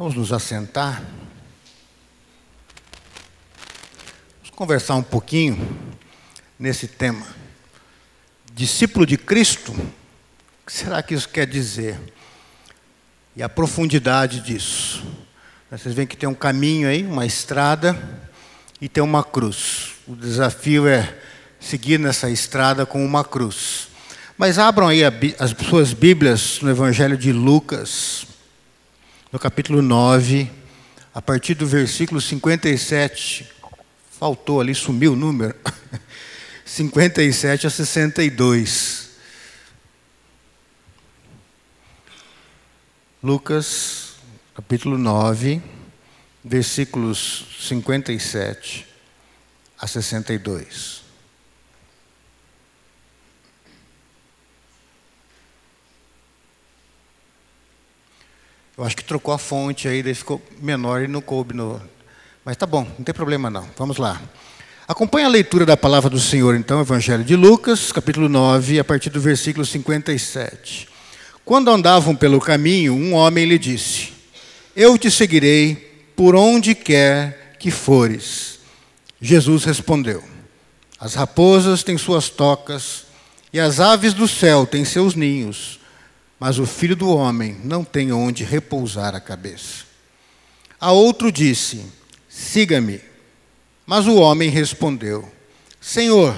Vamos nos assentar. Vamos conversar um pouquinho nesse tema. Discípulo de Cristo, o que será que isso quer dizer? E a profundidade disso. Vocês veem que tem um caminho aí, uma estrada e tem uma cruz. O desafio é seguir nessa estrada com uma cruz. Mas abram aí as suas Bíblias no Evangelho de Lucas, no capítulo 9, a partir do versículo 57. Faltou ali, sumiu o número. 57 a 62. Lucas, capítulo 9, versículos 57 a 62. Eu acho que trocou a fonte aí, daí ficou menor e não coube no. Mas tá bom, não tem problema não. Vamos lá. Acompanhe a leitura da palavra do Senhor, então, Evangelho de Lucas, capítulo 9, a partir do versículo 57. Quando andavam pelo caminho, um homem lhe disse: Eu te seguirei por onde quer que fores. Jesus respondeu: As raposas têm suas tocas e as aves do céu têm seus ninhos mas o filho do homem não tem onde repousar a cabeça. A outro disse: Siga-me. Mas o homem respondeu: Senhor,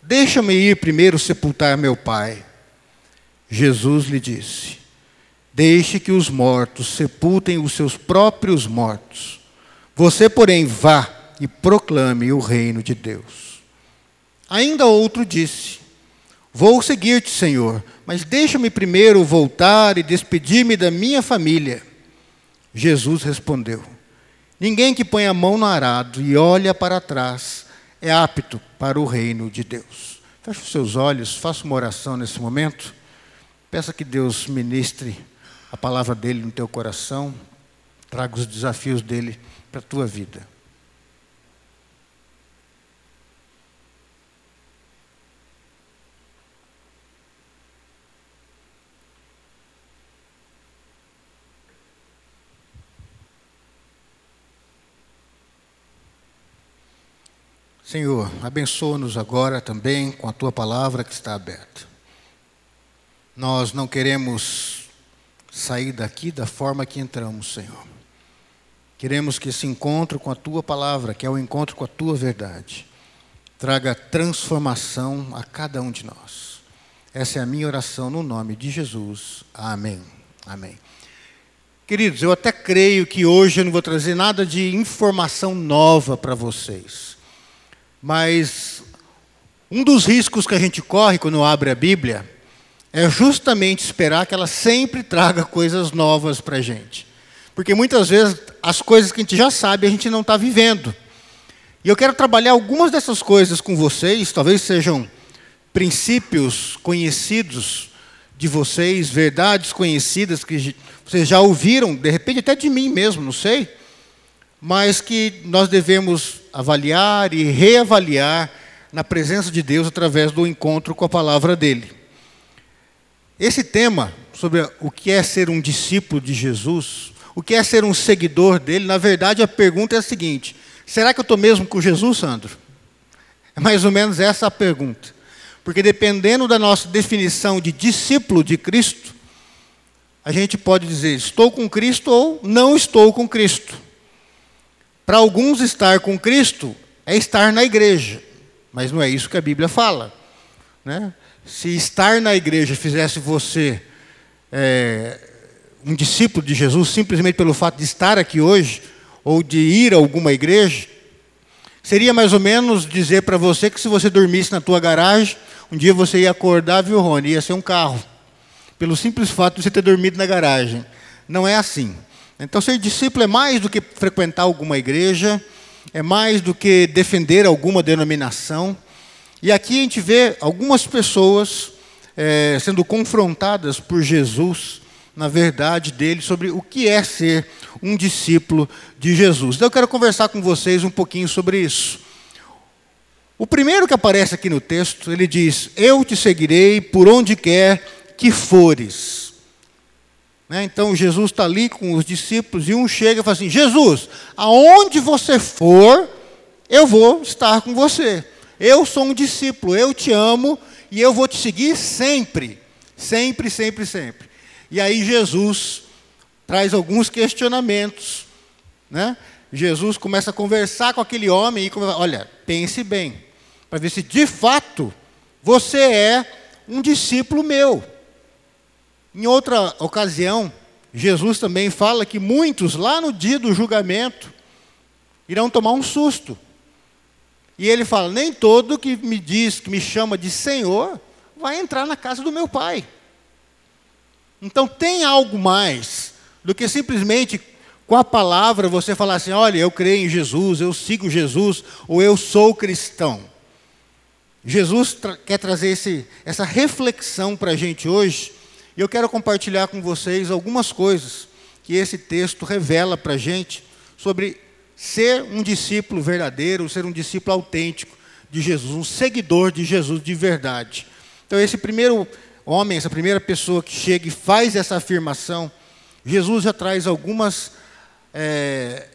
deixa-me ir primeiro sepultar meu pai. Jesus lhe disse: Deixe que os mortos sepultem os seus próprios mortos. Você, porém, vá e proclame o reino de Deus. Ainda outro disse: Vou seguir-te, Senhor, mas deixa-me primeiro voltar e despedir-me da minha família. Jesus respondeu: Ninguém que põe a mão no arado e olha para trás é apto para o reino de Deus. Feche os seus olhos, faça uma oração nesse momento. Peça que Deus ministre a palavra dele no teu coração, traga os desafios dele para a tua vida. Senhor, abençoa-nos agora também com a tua palavra que está aberta. Nós não queremos sair daqui da forma que entramos, Senhor. Queremos que esse encontro com a tua palavra, que é o encontro com a tua verdade, traga transformação a cada um de nós. Essa é a minha oração no nome de Jesus. Amém. Amém. Queridos, eu até creio que hoje eu não vou trazer nada de informação nova para vocês. Mas um dos riscos que a gente corre quando abre a Bíblia é justamente esperar que ela sempre traga coisas novas para a gente. Porque muitas vezes as coisas que a gente já sabe a gente não está vivendo. E eu quero trabalhar algumas dessas coisas com vocês, talvez sejam princípios conhecidos de vocês, verdades conhecidas que vocês já ouviram, de repente até de mim mesmo, não sei mas que nós devemos avaliar e reavaliar na presença de Deus através do encontro com a palavra dele. Esse tema sobre o que é ser um discípulo de Jesus, o que é ser um seguidor dele, na verdade a pergunta é a seguinte: será que eu estou mesmo com Jesus, Sandro? É mais ou menos essa a pergunta. Porque dependendo da nossa definição de discípulo de Cristo, a gente pode dizer estou com Cristo ou não estou com Cristo. Para alguns, estar com Cristo é estar na igreja, mas não é isso que a Bíblia fala. Né? Se estar na igreja fizesse você é, um discípulo de Jesus simplesmente pelo fato de estar aqui hoje, ou de ir a alguma igreja, seria mais ou menos dizer para você que se você dormisse na tua garagem, um dia você ia acordar, viu, Rony, ia ser um carro. Pelo simples fato de você ter dormido na garagem. Não é assim. Então, ser discípulo é mais do que frequentar alguma igreja, é mais do que defender alguma denominação. E aqui a gente vê algumas pessoas é, sendo confrontadas por Jesus na verdade dele sobre o que é ser um discípulo de Jesus. Então eu quero conversar com vocês um pouquinho sobre isso. O primeiro que aparece aqui no texto, ele diz: Eu te seguirei por onde quer que fores. Né? Então Jesus está ali com os discípulos e um chega e fala assim: Jesus, aonde você for, eu vou estar com você. Eu sou um discípulo, eu te amo e eu vou te seguir sempre. Sempre, sempre, sempre. E aí Jesus traz alguns questionamentos. Né? Jesus começa a conversar com aquele homem e começa, olha, pense bem, para ver se de fato você é um discípulo meu. Em outra ocasião, Jesus também fala que muitos, lá no dia do julgamento, irão tomar um susto. E ele fala: nem todo que me diz, que me chama de Senhor, vai entrar na casa do meu Pai. Então tem algo mais do que simplesmente com a palavra você falar assim: olha, eu creio em Jesus, eu sigo Jesus, ou eu sou cristão. Jesus tra quer trazer esse, essa reflexão para a gente hoje, e eu quero compartilhar com vocês algumas coisas que esse texto revela para a gente sobre ser um discípulo verdadeiro, ser um discípulo autêntico de Jesus, um seguidor de Jesus de verdade. Então, esse primeiro homem, essa primeira pessoa que chega e faz essa afirmação, Jesus já traz algumas é,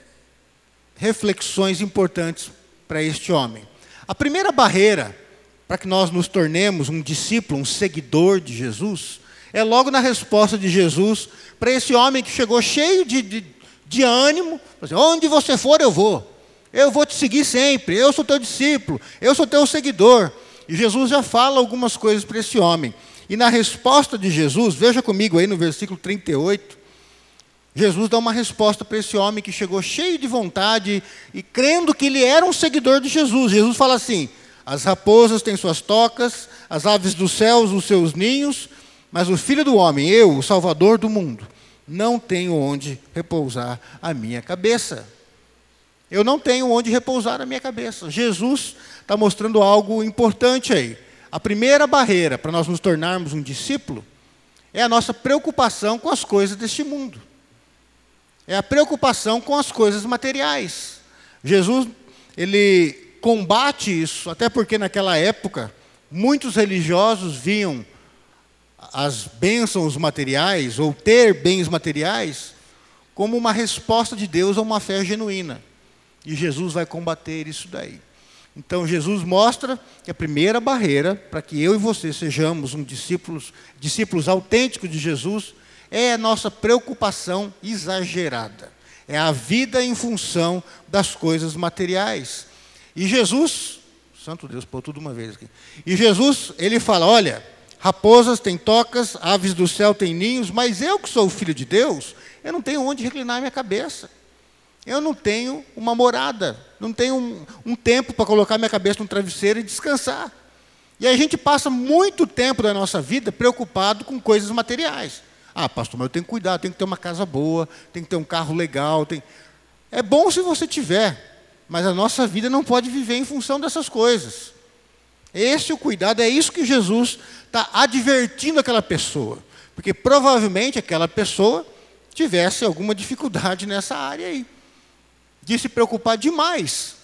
reflexões importantes para este homem. A primeira barreira para que nós nos tornemos um discípulo, um seguidor de Jesus, é logo na resposta de Jesus para esse homem que chegou cheio de, de, de ânimo, assim, onde você for eu vou, eu vou te seguir sempre, eu sou teu discípulo, eu sou teu seguidor. E Jesus já fala algumas coisas para esse homem. E na resposta de Jesus, veja comigo aí no versículo 38, Jesus dá uma resposta para esse homem que chegou cheio de vontade e crendo que ele era um seguidor de Jesus. Jesus fala assim: as raposas têm suas tocas, as aves dos céus os seus ninhos, mas o filho do homem, eu, o salvador do mundo, não tenho onde repousar a minha cabeça. Eu não tenho onde repousar a minha cabeça. Jesus está mostrando algo importante aí. A primeira barreira para nós nos tornarmos um discípulo é a nossa preocupação com as coisas deste mundo. É a preocupação com as coisas materiais. Jesus, ele combate isso, até porque naquela época muitos religiosos viam as bênçãos materiais ou ter bens materiais como uma resposta de Deus a uma fé genuína. E Jesus vai combater isso daí. Então Jesus mostra que a primeira barreira para que eu e você sejamos um discípulos, discípulos autênticos de Jesus é a nossa preocupação exagerada. É a vida em função das coisas materiais. E Jesus, santo Deus, pô, tudo uma vez aqui. E Jesus, ele fala: olha, raposas têm tocas, aves do céu têm ninhos, mas eu que sou filho de Deus, eu não tenho onde reclinar minha cabeça. Eu não tenho uma morada, não tenho um, um tempo para colocar minha cabeça no travesseiro e descansar. E a gente passa muito tempo da nossa vida preocupado com coisas materiais. Ah, pastor, mas eu tenho que cuidar, tenho que ter uma casa boa, tenho que ter um carro legal. É bom se você tiver, mas a nossa vida não pode viver em função dessas coisas. Esse é o cuidado, é isso que Jesus está advertindo aquela pessoa. Porque provavelmente aquela pessoa tivesse alguma dificuldade nessa área aí. De se preocupar demais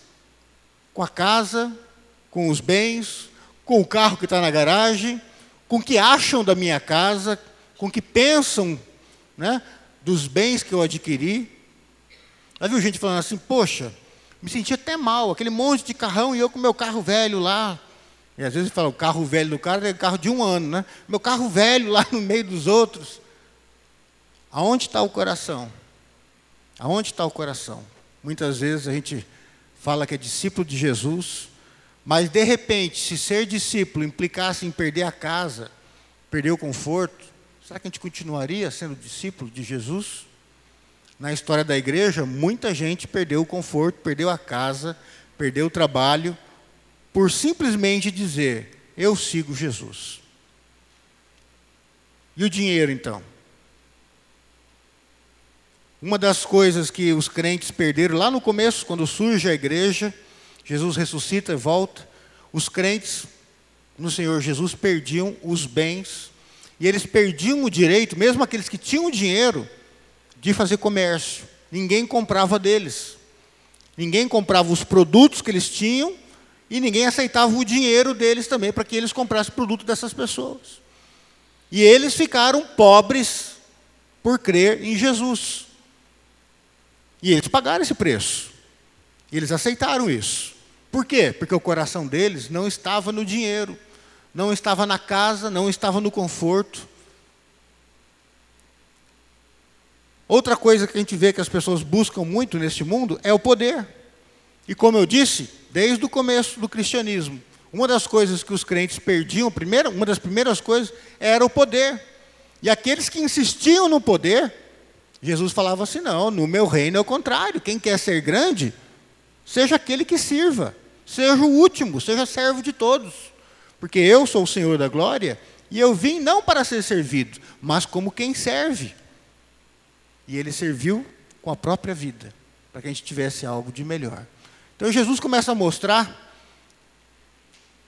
com a casa, com os bens, com o carro que está na garagem, com o que acham da minha casa, com o que pensam né, dos bens que eu adquiri. Já viu gente falando assim, poxa, me sentia até mal, aquele monte de carrão e eu com meu carro velho lá. E às vezes fala, o carro velho do cara é carro de um ano, né? Meu carro velho lá no meio dos outros. Aonde está o coração? Aonde está o coração? Muitas vezes a gente fala que é discípulo de Jesus, mas de repente, se ser discípulo implicasse em perder a casa, perder o conforto, será que a gente continuaria sendo discípulo de Jesus? Na história da igreja, muita gente perdeu o conforto, perdeu a casa, perdeu o trabalho, por simplesmente dizer: Eu sigo Jesus. E o dinheiro, então? Uma das coisas que os crentes perderam lá no começo, quando surge a igreja, Jesus ressuscita e volta, os crentes no Senhor Jesus perdiam os bens, e eles perdiam o direito, mesmo aqueles que tinham dinheiro, de fazer comércio. Ninguém comprava deles. Ninguém comprava os produtos que eles tinham e ninguém aceitava o dinheiro deles também para que eles comprassem produto dessas pessoas. E eles ficaram pobres por crer em Jesus. E eles pagaram esse preço. Eles aceitaram isso. Por quê? Porque o coração deles não estava no dinheiro, não estava na casa, não estava no conforto. Outra coisa que a gente vê que as pessoas buscam muito neste mundo é o poder. E como eu disse, desde o começo do cristianismo, uma das coisas que os crentes perdiam, primeiro, uma das primeiras coisas, era o poder. E aqueles que insistiam no poder, Jesus falava assim: não, no meu reino é o contrário. Quem quer ser grande, seja aquele que sirva, seja o último, seja servo de todos. Porque eu sou o Senhor da glória e eu vim não para ser servido, mas como quem serve. E ele serviu com a própria vida, para que a gente tivesse algo de melhor. Então Jesus começa a mostrar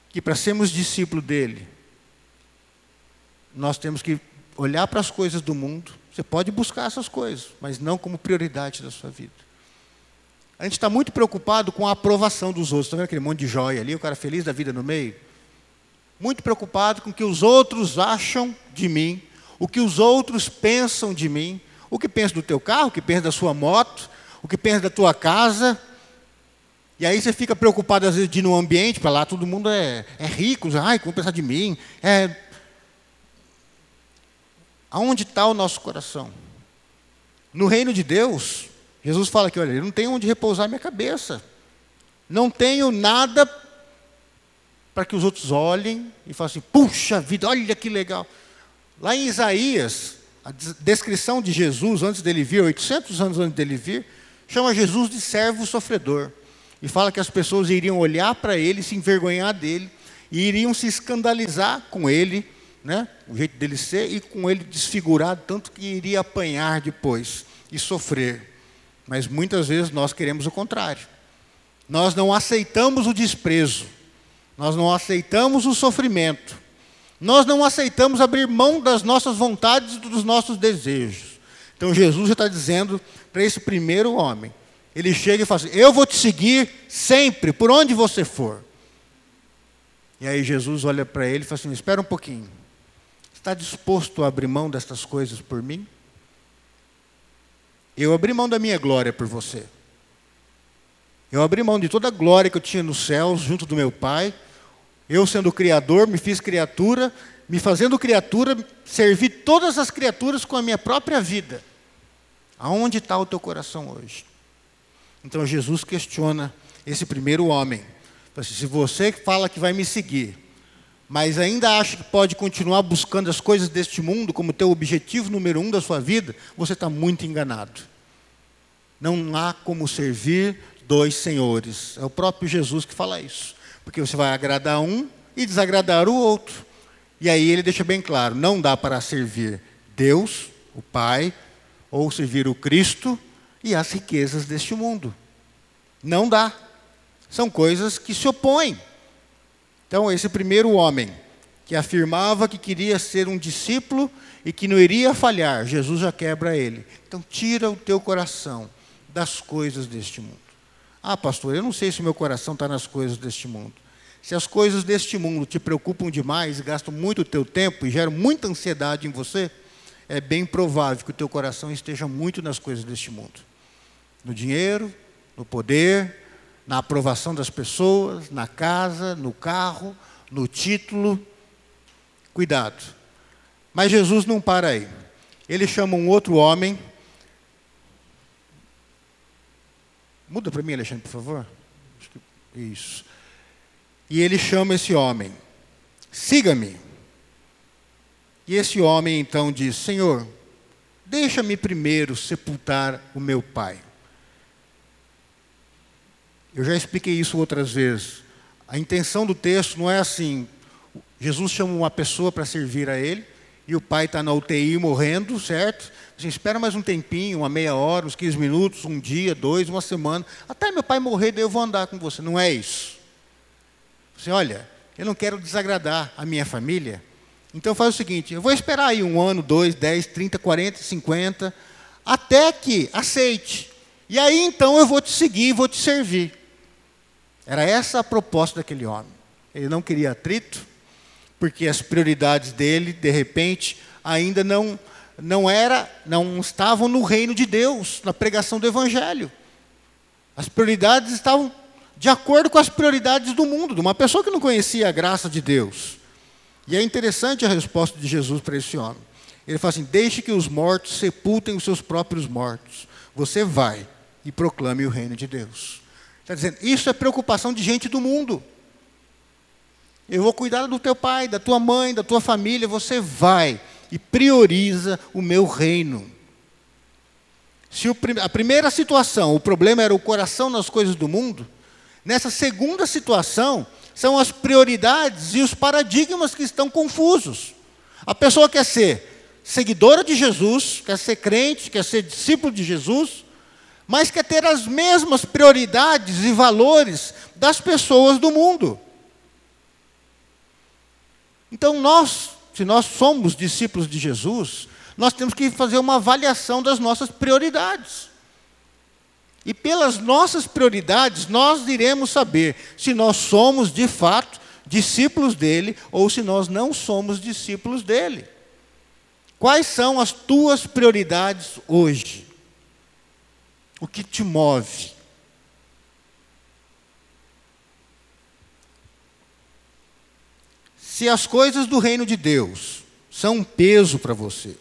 que para sermos discípulo dele, nós temos que olhar para as coisas do mundo. Você pode buscar essas coisas, mas não como prioridade da sua vida. A gente está muito preocupado com a aprovação dos outros. Está vendo aquele monte de joia ali, o cara feliz da vida no meio? Muito preocupado com o que os outros acham de mim, o que os outros pensam de mim, o que pensa do teu carro, o que pensa da sua moto, o que pensa da tua casa. E aí você fica preocupado às vezes de ir num ambiente, para lá todo mundo é, é rico, ai, como pensar de mim? É... Aonde está o nosso coração? No reino de Deus, Jesus fala que, olha, eu não tenho onde repousar minha cabeça. Não tenho nada para que os outros olhem e falem assim, puxa vida, olha que legal. Lá em Isaías, a descrição de Jesus antes dele vir, 800 anos antes dele vir, chama Jesus de servo sofredor. E fala que as pessoas iriam olhar para ele, se envergonhar dele, e iriam se escandalizar com ele, né, o jeito dele ser, e com ele desfigurado, tanto que iria apanhar depois e sofrer. Mas muitas vezes nós queremos o contrário. Nós não aceitamos o desprezo, nós não aceitamos o sofrimento, nós não aceitamos abrir mão das nossas vontades e dos nossos desejos. Então Jesus já está dizendo para esse primeiro homem: ele chega e fala assim: Eu vou te seguir sempre, por onde você for. E aí Jesus olha para ele e fala assim: Espera um pouquinho. Está disposto a abrir mão destas coisas por mim? Eu abri mão da minha glória por você. Eu abri mão de toda a glória que eu tinha nos céus, junto do meu Pai. Eu, sendo Criador, me fiz criatura, me fazendo criatura, servi todas as criaturas com a minha própria vida. Aonde está o teu coração hoje? Então Jesus questiona esse primeiro homem. Assim, se você fala que vai me seguir, mas ainda acha que pode continuar buscando as coisas deste mundo como teu objetivo número um da sua vida, você está muito enganado. Não há como servir dois senhores. É o próprio Jesus que fala isso. Porque você vai agradar um e desagradar o outro. E aí ele deixa bem claro: não dá para servir Deus, o Pai, ou servir o Cristo e as riquezas deste mundo. Não dá. São coisas que se opõem. Então, esse primeiro homem, que afirmava que queria ser um discípulo e que não iria falhar, Jesus já quebra ele. Então, tira o teu coração das coisas deste mundo. Ah, pastor, eu não sei se meu coração está nas coisas deste mundo. Se as coisas deste mundo te preocupam demais, gastam muito o teu tempo e geram muita ansiedade em você, é bem provável que o teu coração esteja muito nas coisas deste mundo no dinheiro, no poder, na aprovação das pessoas, na casa, no carro, no título. Cuidado. Mas Jesus não para aí. Ele chama um outro homem. Muda para mim, Alexandre, por favor. Isso. E ele chama esse homem: Siga-me. E esse homem então diz: Senhor, deixa-me primeiro sepultar o meu pai. Eu já expliquei isso outras vezes. A intenção do texto não é assim: Jesus chama uma pessoa para servir a ele, e o pai está na UTI morrendo, certo? Assim, espera mais um tempinho, uma meia hora, uns 15 minutos, um dia, dois, uma semana, até meu pai morrer, daí eu vou andar com você. Não é isso. Você olha, eu não quero desagradar a minha família, então faz o seguinte: eu vou esperar aí um ano, dois, dez, trinta, quarenta, cinquenta, até que aceite. E aí então eu vou te seguir, vou te servir. Era essa a proposta daquele homem. Ele não queria atrito, porque as prioridades dele, de repente, ainda não, não era, não estavam no reino de Deus, na pregação do evangelho. As prioridades estavam de acordo com as prioridades do mundo, de uma pessoa que não conhecia a graça de Deus. E é interessante a resposta de Jesus para esse homem. Ele fala assim: Deixe que os mortos sepultem os seus próprios mortos. Você vai e proclame o reino de Deus. Está dizendo, isso é preocupação de gente do mundo. Eu vou cuidar do teu pai, da tua mãe, da tua família. Você vai e prioriza o meu reino. Se o, a primeira situação, o problema era o coração nas coisas do mundo, nessa segunda situação, são as prioridades e os paradigmas que estão confusos. A pessoa quer ser seguidora de Jesus, quer ser crente, quer ser discípulo de Jesus, mas quer ter as mesmas prioridades e valores das pessoas do mundo. Então, nós, se nós somos discípulos de Jesus, nós temos que fazer uma avaliação das nossas prioridades. E pelas nossas prioridades, nós iremos saber se nós somos de fato discípulos dele ou se nós não somos discípulos dele. Quais são as tuas prioridades hoje? O que te move? Se as coisas do reino de Deus são um peso para você,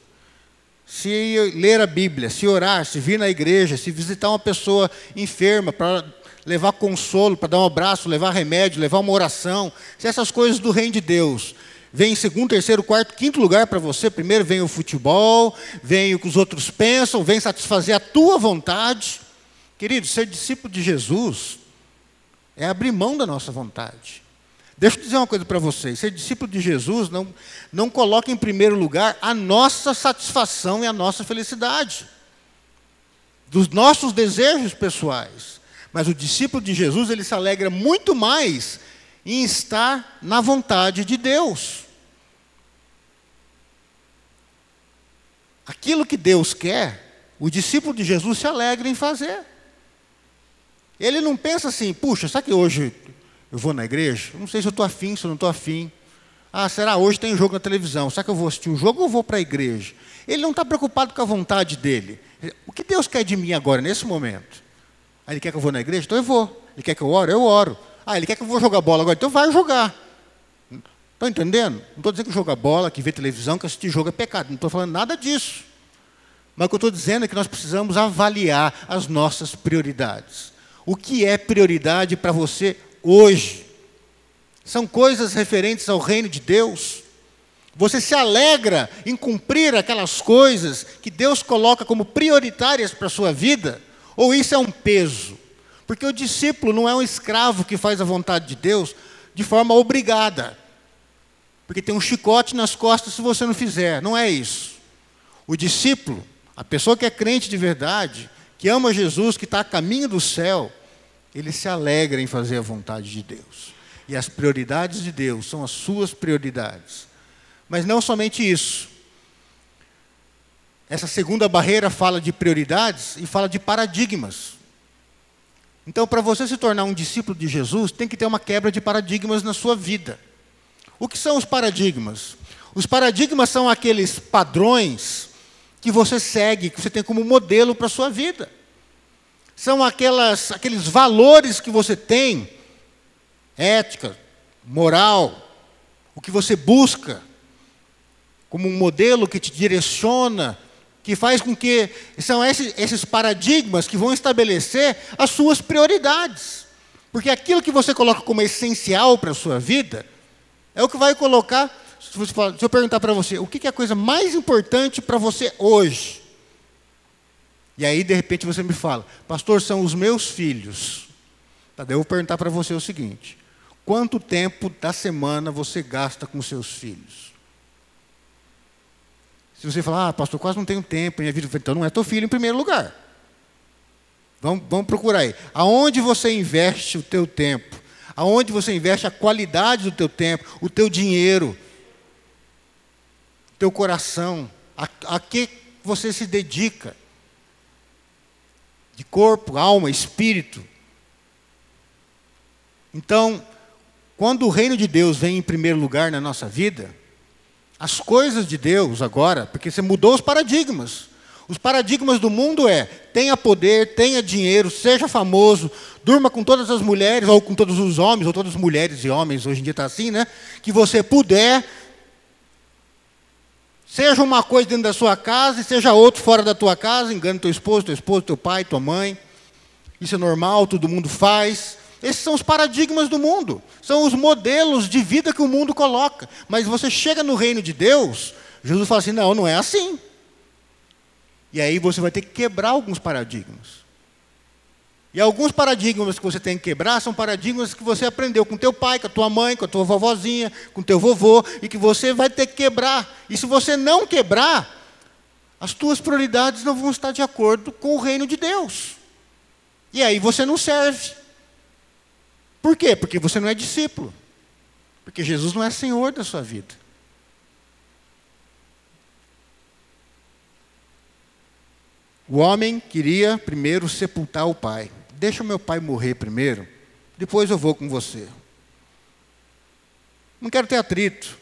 se ler a Bíblia, se orar, se vir na igreja, se visitar uma pessoa enferma para levar consolo, para dar um abraço, levar remédio, levar uma oração, se essas coisas do reino de Deus vem em segundo, terceiro, quarto, quinto lugar para você, primeiro vem o futebol, vem o que os outros pensam, vem satisfazer a tua vontade. Querido, ser discípulo de Jesus é abrir mão da nossa vontade. Deixa eu dizer uma coisa para vocês: ser discípulo de Jesus não, não coloca em primeiro lugar a nossa satisfação e a nossa felicidade, dos nossos desejos pessoais. Mas o discípulo de Jesus, ele se alegra muito mais em estar na vontade de Deus. Aquilo que Deus quer, o discípulo de Jesus se alegra em fazer. Ele não pensa assim, puxa, sabe que hoje eu vou na igreja? Não sei se eu estou afim, se eu não estou afim. Ah, será hoje tem jogo na televisão? Será que eu vou assistir o jogo ou vou para a igreja? Ele não está preocupado com a vontade dele. O que Deus quer de mim agora, nesse momento? Ah, ele quer que eu vou na igreja? Então eu vou. Ele quer que eu oro? Eu oro. Ah, ele quer que eu vou jogar bola agora? Então vai jogar. Estão entendendo? Não estou dizendo que jogar bola, que ver televisão, que assistir jogo é pecado. Não estou falando nada disso. Mas o que eu estou dizendo é que nós precisamos avaliar as nossas prioridades. O que é prioridade para você hoje. São coisas referentes ao reino de Deus. Você se alegra em cumprir aquelas coisas que Deus coloca como prioritárias para a sua vida? Ou isso é um peso? Porque o discípulo não é um escravo que faz a vontade de Deus de forma obrigada. Porque tem um chicote nas costas se você não fizer. Não é isso. O discípulo, a pessoa que é crente de verdade, que ama Jesus, que está a caminho do céu, ele se alegra em fazer a vontade de Deus. E as prioridades de Deus são as suas prioridades. Mas não somente isso. Essa segunda barreira fala de prioridades e fala de paradigmas. Então, para você se tornar um discípulo de Jesus, tem que ter uma quebra de paradigmas na sua vida. O que são os paradigmas? Os paradigmas são aqueles padrões que você segue, que você tem como modelo para a sua vida são aquelas, aqueles valores que você tem, ética, moral, o que você busca, como um modelo que te direciona, que faz com que. São esses, esses paradigmas que vão estabelecer as suas prioridades. Porque aquilo que você coloca como essencial para a sua vida, é o que vai colocar. Se, eu perguntar para você, o que é a coisa mais importante para você hoje? E aí, de repente, você me fala, pastor, são os meus filhos. Tá, eu vou perguntar para você o seguinte: quanto tempo da semana você gasta com seus filhos? Se você falar, ah, pastor, quase não tenho tempo, minha vida, então não é teu filho em primeiro lugar. Vamos, vamos procurar aí. Aonde você investe o teu tempo? Aonde você investe a qualidade do teu tempo, o teu dinheiro, teu coração? A, a que você se dedica? de corpo, alma, espírito. Então, quando o reino de Deus vem em primeiro lugar na nossa vida, As coisas de Deus agora, porque você mudou os paradigmas. Os paradigmas do mundo é: tenha poder, tenha dinheiro, seja famoso, durma com todas as mulheres, ou com todos os homens, ou todas as mulheres e homens, hoje em dia está assim, né? Que você puder. Seja uma coisa dentro da sua casa e seja outro fora da tua casa, engane teu esposo, teu esposo, teu pai, tua mãe. Isso é normal, todo mundo faz. Esses são os paradigmas do mundo, são os modelos de vida que o mundo coloca. Mas você chega no reino de Deus, Jesus fala assim: não, não é assim. E aí você vai ter que quebrar alguns paradigmas. E alguns paradigmas que você tem que quebrar são paradigmas que você aprendeu com teu pai, com a tua mãe, com a tua vovozinha, com teu vovô, e que você vai ter que quebrar. E se você não quebrar, as tuas prioridades não vão estar de acordo com o reino de Deus. E aí você não serve. Por quê? Porque você não é discípulo. Porque Jesus não é Senhor da sua vida. O homem queria primeiro sepultar o pai. Deixa o meu pai morrer primeiro, depois eu vou com você. Não quero ter atrito.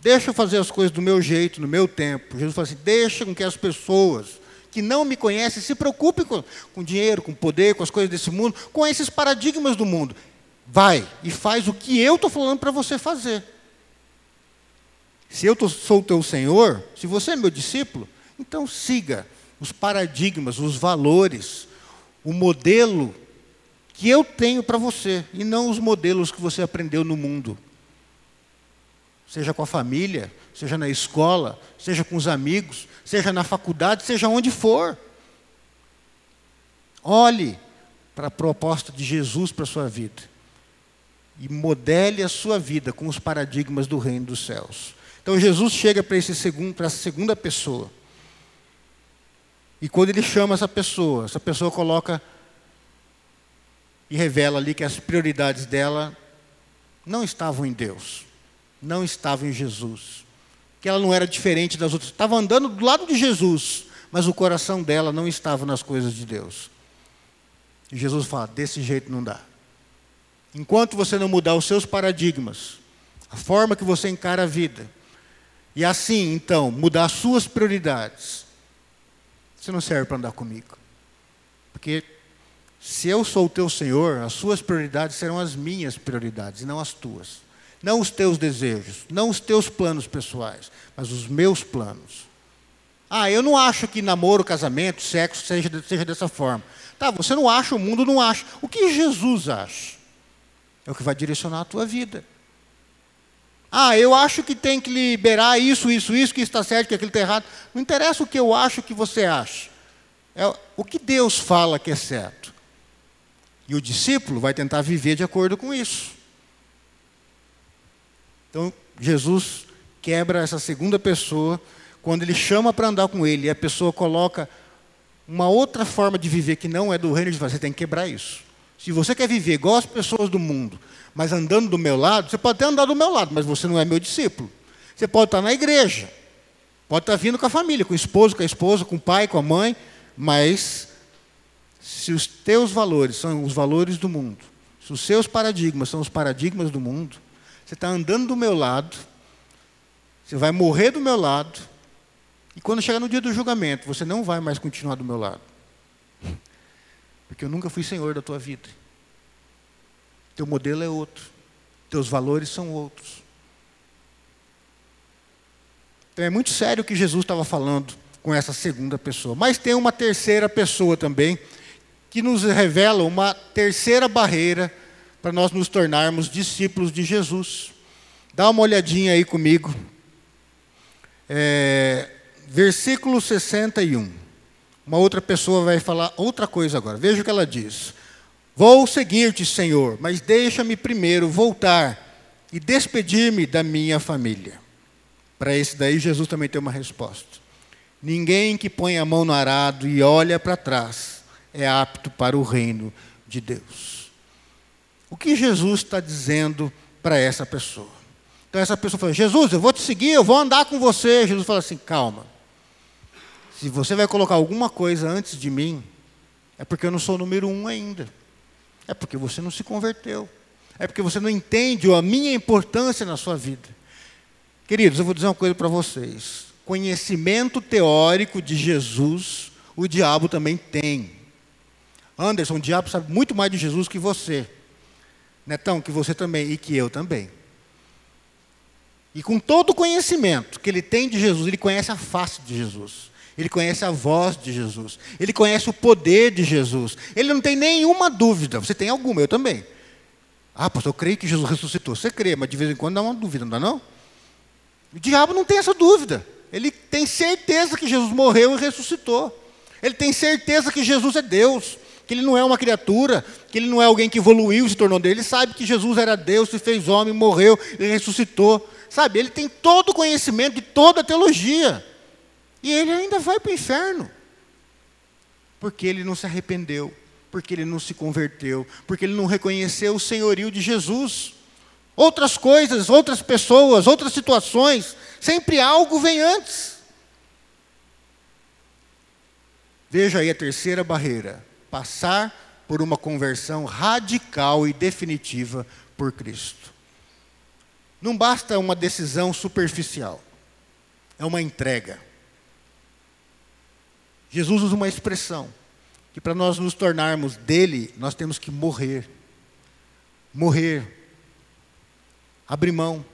Deixa eu fazer as coisas do meu jeito, no meu tempo. Jesus fala assim: deixa com que as pessoas que não me conhecem se preocupem com, com dinheiro, com poder, com as coisas desse mundo, com esses paradigmas do mundo. Vai e faz o que eu estou falando para você fazer. Se eu tô, sou o teu Senhor, se você é meu discípulo, então siga os paradigmas, os valores, o modelo que eu tenho para você e não os modelos que você aprendeu no mundo. Seja com a família, seja na escola, seja com os amigos, seja na faculdade, seja onde for. Olhe para a proposta de Jesus para a sua vida e modele a sua vida com os paradigmas do reino dos céus. Então Jesus chega para esse segundo, para essa segunda pessoa. E quando ele chama essa pessoa, essa pessoa coloca e revela ali que as prioridades dela não estavam em Deus, não estavam em Jesus, que ela não era diferente das outras, estava andando do lado de Jesus, mas o coração dela não estava nas coisas de Deus. E Jesus fala: desse jeito não dá. Enquanto você não mudar os seus paradigmas, a forma que você encara a vida, e assim, então, mudar as suas prioridades, você não serve para andar comigo. Porque se eu sou o teu Senhor, as suas prioridades serão as minhas prioridades, e não as tuas. Não os teus desejos, não os teus planos pessoais, mas os meus planos. Ah, eu não acho que namoro, casamento, sexo seja, seja dessa forma. Tá, você não acha, o mundo não acha. O que Jesus acha? É o que vai direcionar a tua vida. Ah, eu acho que tem que liberar isso, isso, isso, que está certo, que aquilo está errado. Não interessa o que eu acho que você acha. É o que Deus fala que é certo. E o discípulo vai tentar viver de acordo com isso. Então, Jesus quebra essa segunda pessoa quando ele chama para andar com ele e a pessoa coloca uma outra forma de viver que não é do reino de Deus. Você tem que quebrar isso. Se você quer viver igual as pessoas do mundo, mas andando do meu lado, você pode até andar do meu lado, mas você não é meu discípulo. Você pode estar na igreja, pode estar vindo com a família, com o esposo, com a esposa, com o pai, com a mãe, mas se os teus valores são os valores do mundo, se os seus paradigmas são os paradigmas do mundo, você está andando do meu lado, você vai morrer do meu lado, e quando chegar no dia do julgamento, você não vai mais continuar do meu lado. Porque eu nunca fui senhor da tua vida. Teu modelo é outro. Teus valores são outros. Então é muito sério o que Jesus estava falando com essa segunda pessoa. Mas tem uma terceira pessoa também, que nos revela uma terceira barreira para nós nos tornarmos discípulos de Jesus. Dá uma olhadinha aí comigo. É, versículo 61. Uma outra pessoa vai falar outra coisa agora. Veja o que ela diz. Vou seguir-te, Senhor, mas deixa-me primeiro voltar e despedir-me da minha família. Para esse daí, Jesus também tem uma resposta. Ninguém que põe a mão no arado e olha para trás é apto para o reino de Deus. O que Jesus está dizendo para essa pessoa? Então, essa pessoa fala: Jesus, eu vou te seguir, eu vou andar com você. Jesus fala assim: calma. Se você vai colocar alguma coisa antes de mim, é porque eu não sou o número um ainda. É porque você não se converteu. É porque você não entende a minha importância na sua vida. Queridos, eu vou dizer uma coisa para vocês. Conhecimento teórico de Jesus, o diabo também tem. Anderson, o diabo sabe muito mais de Jesus que você. Netão, que você também e que eu também. E com todo o conhecimento que ele tem de Jesus, ele conhece a face de Jesus. Ele conhece a voz de Jesus. Ele conhece o poder de Jesus. Ele não tem nenhuma dúvida. Você tem alguma, eu também. Ah, pastor, eu creio que Jesus ressuscitou. Você crê, mas de vez em quando dá uma dúvida, não dá não? O diabo não tem essa dúvida. Ele tem certeza que Jesus morreu e ressuscitou. Ele tem certeza que Jesus é Deus, que ele não é uma criatura, que ele não é alguém que evoluiu e se tornou Deus. Ele sabe que Jesus era Deus, se fez homem, morreu e ressuscitou. Sabe, ele tem todo o conhecimento de toda a teologia. E ele ainda vai para o inferno. Porque ele não se arrependeu, porque ele não se converteu, porque ele não reconheceu o senhorio de Jesus. Outras coisas, outras pessoas, outras situações, sempre algo vem antes. Veja aí a terceira barreira: passar por uma conversão radical e definitiva por Cristo. Não basta uma decisão superficial, é uma entrega. Jesus usa uma expressão que para nós nos tornarmos dele, nós temos que morrer. Morrer. Abrir mão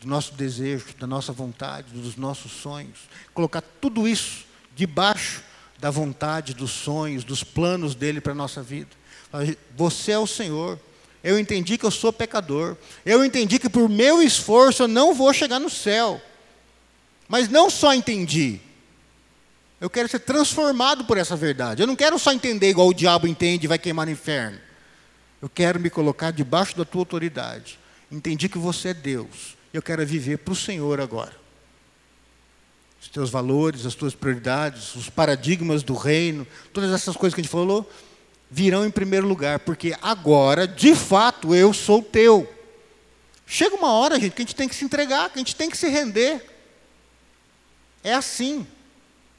do nosso desejo, da nossa vontade, dos nossos sonhos. Colocar tudo isso debaixo da vontade, dos sonhos, dos planos dele para a nossa vida. Você é o Senhor. Eu entendi que eu sou pecador. Eu entendi que por meu esforço eu não vou chegar no céu. Mas não só entendi, eu quero ser transformado por essa verdade. Eu não quero só entender igual o diabo entende e vai queimar no inferno. Eu quero me colocar debaixo da tua autoridade. Entendi que você é Deus. Eu quero viver para o Senhor agora. Os teus valores, as tuas prioridades, os paradigmas do reino, todas essas coisas que a gente falou, virão em primeiro lugar, porque agora, de fato, eu sou teu. Chega uma hora, gente, que a gente tem que se entregar, que a gente tem que se render. É assim.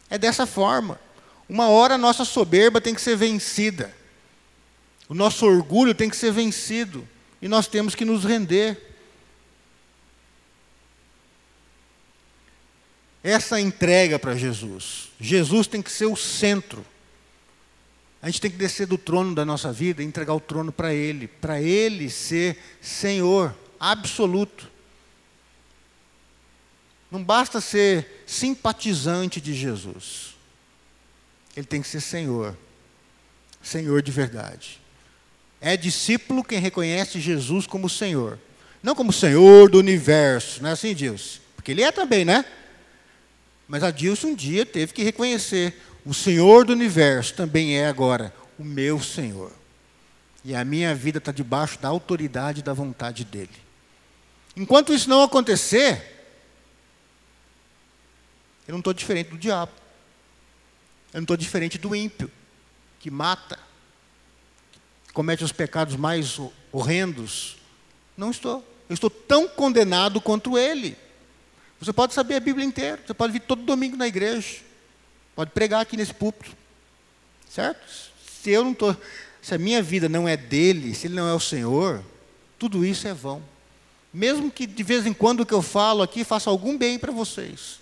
É dessa forma. Uma hora a nossa soberba tem que ser vencida. O nosso orgulho tem que ser vencido. E nós temos que nos render. Essa entrega para Jesus. Jesus tem que ser o centro. A gente tem que descer do trono da nossa vida e entregar o trono para Ele. Para Ele ser Senhor absoluto. Não basta ser simpatizante de Jesus. Ele tem que ser Senhor. Senhor de verdade. É discípulo quem reconhece Jesus como Senhor. Não como Senhor do universo, não é assim, Dilson? Porque ele é também, né? Mas a Dilson um dia teve que reconhecer: o Senhor do universo também é agora o meu Senhor. E a minha vida está debaixo da autoridade e da vontade dele. Enquanto isso não acontecer, eu não estou diferente do diabo. Eu não estou diferente do ímpio, que mata, que comete os pecados mais horrendos. Não estou. Eu estou tão condenado quanto ele. Você pode saber a Bíblia inteira, você pode vir todo domingo na igreja, pode pregar aqui nesse púlpito, certo? Se eu não estou, se a minha vida não é dele, se ele não é o Senhor, tudo isso é vão. Mesmo que de vez em quando o que eu falo aqui faça algum bem para vocês.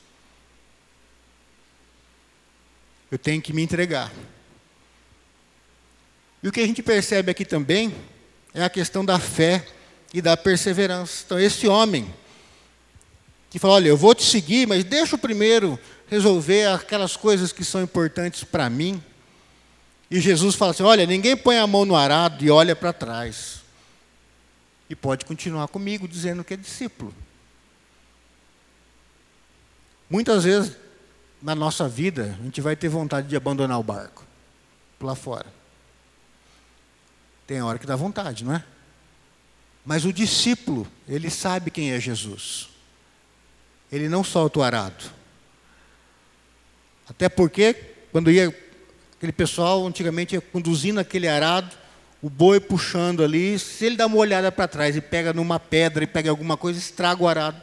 Eu tenho que me entregar. E o que a gente percebe aqui também é a questão da fé e da perseverança. Então, esse homem que fala: Olha, eu vou te seguir, mas deixa eu primeiro resolver aquelas coisas que são importantes para mim. E Jesus fala assim: Olha, ninguém põe a mão no arado e olha para trás. E pode continuar comigo dizendo que é discípulo. Muitas vezes na nossa vida, a gente vai ter vontade de abandonar o barco, pular fora. Tem hora que dá vontade, não é? Mas o discípulo, ele sabe quem é Jesus. Ele não solta o arado. Até porque, quando ia aquele pessoal, antigamente ia conduzindo aquele arado, o boi puxando ali, se ele dá uma olhada para trás e pega numa pedra e pega alguma coisa, estraga o arado.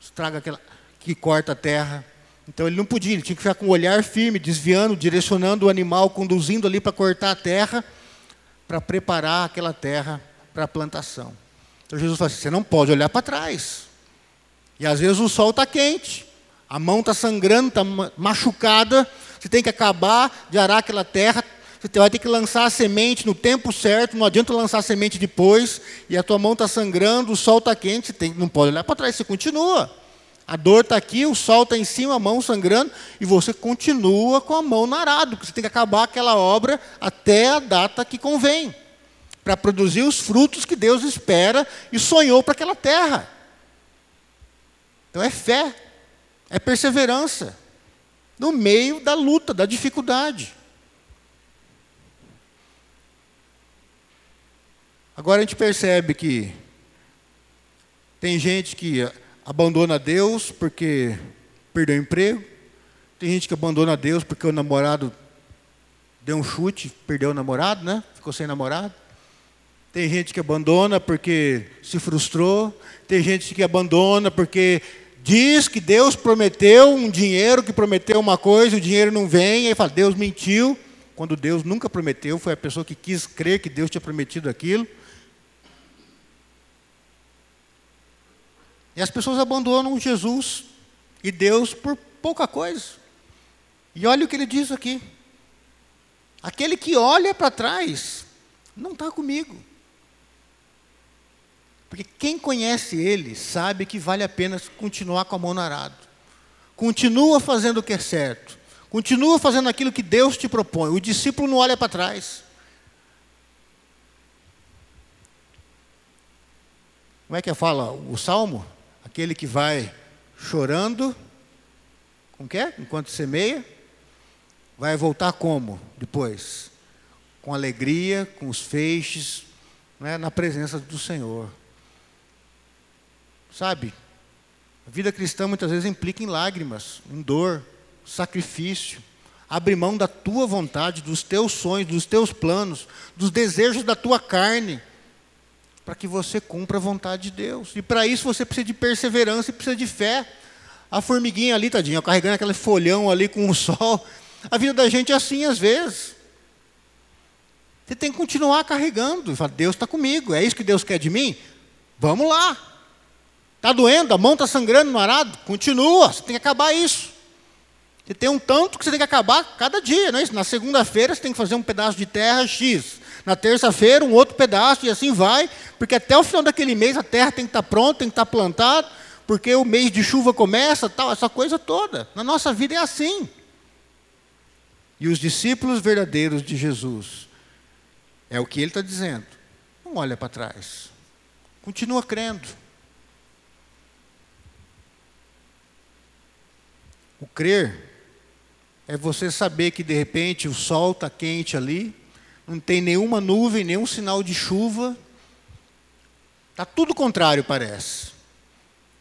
Estraga aquela que corta a terra. Então ele não podia, ele tinha que ficar com o olhar firme, desviando, direcionando o animal, conduzindo ali para cortar a terra, para preparar aquela terra para a plantação. Então Jesus falou assim: você não pode olhar para trás. E às vezes o sol está quente, a mão está sangrando, está machucada, você tem que acabar de arar aquela terra, você vai ter que lançar a semente no tempo certo, não adianta lançar a semente depois, e a tua mão está sangrando, o sol está quente, tem, não pode olhar para trás, você continua. A dor está aqui, o sol está em cima, a mão sangrando, e você continua com a mão no arado, porque você tem que acabar aquela obra até a data que convém, para produzir os frutos que Deus espera e sonhou para aquela terra. Então é fé, é perseverança, no meio da luta, da dificuldade. Agora a gente percebe que tem gente que abandona Deus porque perdeu o emprego, tem gente que abandona Deus porque o namorado deu um chute, perdeu o namorado, né? Ficou sem namorado. Tem gente que abandona porque se frustrou, tem gente que abandona porque diz que Deus prometeu um dinheiro, que prometeu uma coisa, o dinheiro não vem, e aí fala, Deus mentiu, quando Deus nunca prometeu, foi a pessoa que quis crer que Deus tinha prometido aquilo. E as pessoas abandonam Jesus e Deus por pouca coisa. E olha o que ele diz aqui. Aquele que olha para trás não está comigo. Porque quem conhece ele sabe que vale a pena continuar com a mão no arado. Continua fazendo o que é certo. Continua fazendo aquilo que Deus te propõe. O discípulo não olha para trás. Como é que fala o salmo? Aquele que vai chorando, com que? Enquanto semeia, vai voltar como depois? Com alegria, com os feixes, né, na presença do Senhor. Sabe? A vida cristã muitas vezes implica em lágrimas, em dor, sacrifício. Abre mão da tua vontade, dos teus sonhos, dos teus planos, dos desejos da tua carne para que você cumpra a vontade de Deus. E para isso você precisa de perseverança e precisa de fé. A formiguinha ali, tadinha, carregando aquele folhão ali com o sol. A vida da gente é assim às vezes. Você tem que continuar carregando. E falar, Deus está comigo. É isso que Deus quer de mim? Vamos lá. Está doendo, a mão está sangrando no arado? Continua, você tem que acabar isso. Você tem um tanto que você tem que acabar cada dia. Não é isso? Na segunda-feira você tem que fazer um pedaço de terra X. Na terça-feira, um outro pedaço, e assim vai, porque até o final daquele mês a terra tem que estar pronta, tem que estar plantada, porque o mês de chuva começa, tal, essa coisa toda. Na nossa vida é assim. E os discípulos verdadeiros de Jesus, é o que ele está dizendo. Não olha para trás. Continua crendo. O crer é você saber que de repente o sol está quente ali, não tem nenhuma nuvem, nenhum sinal de chuva. Está tudo contrário, parece.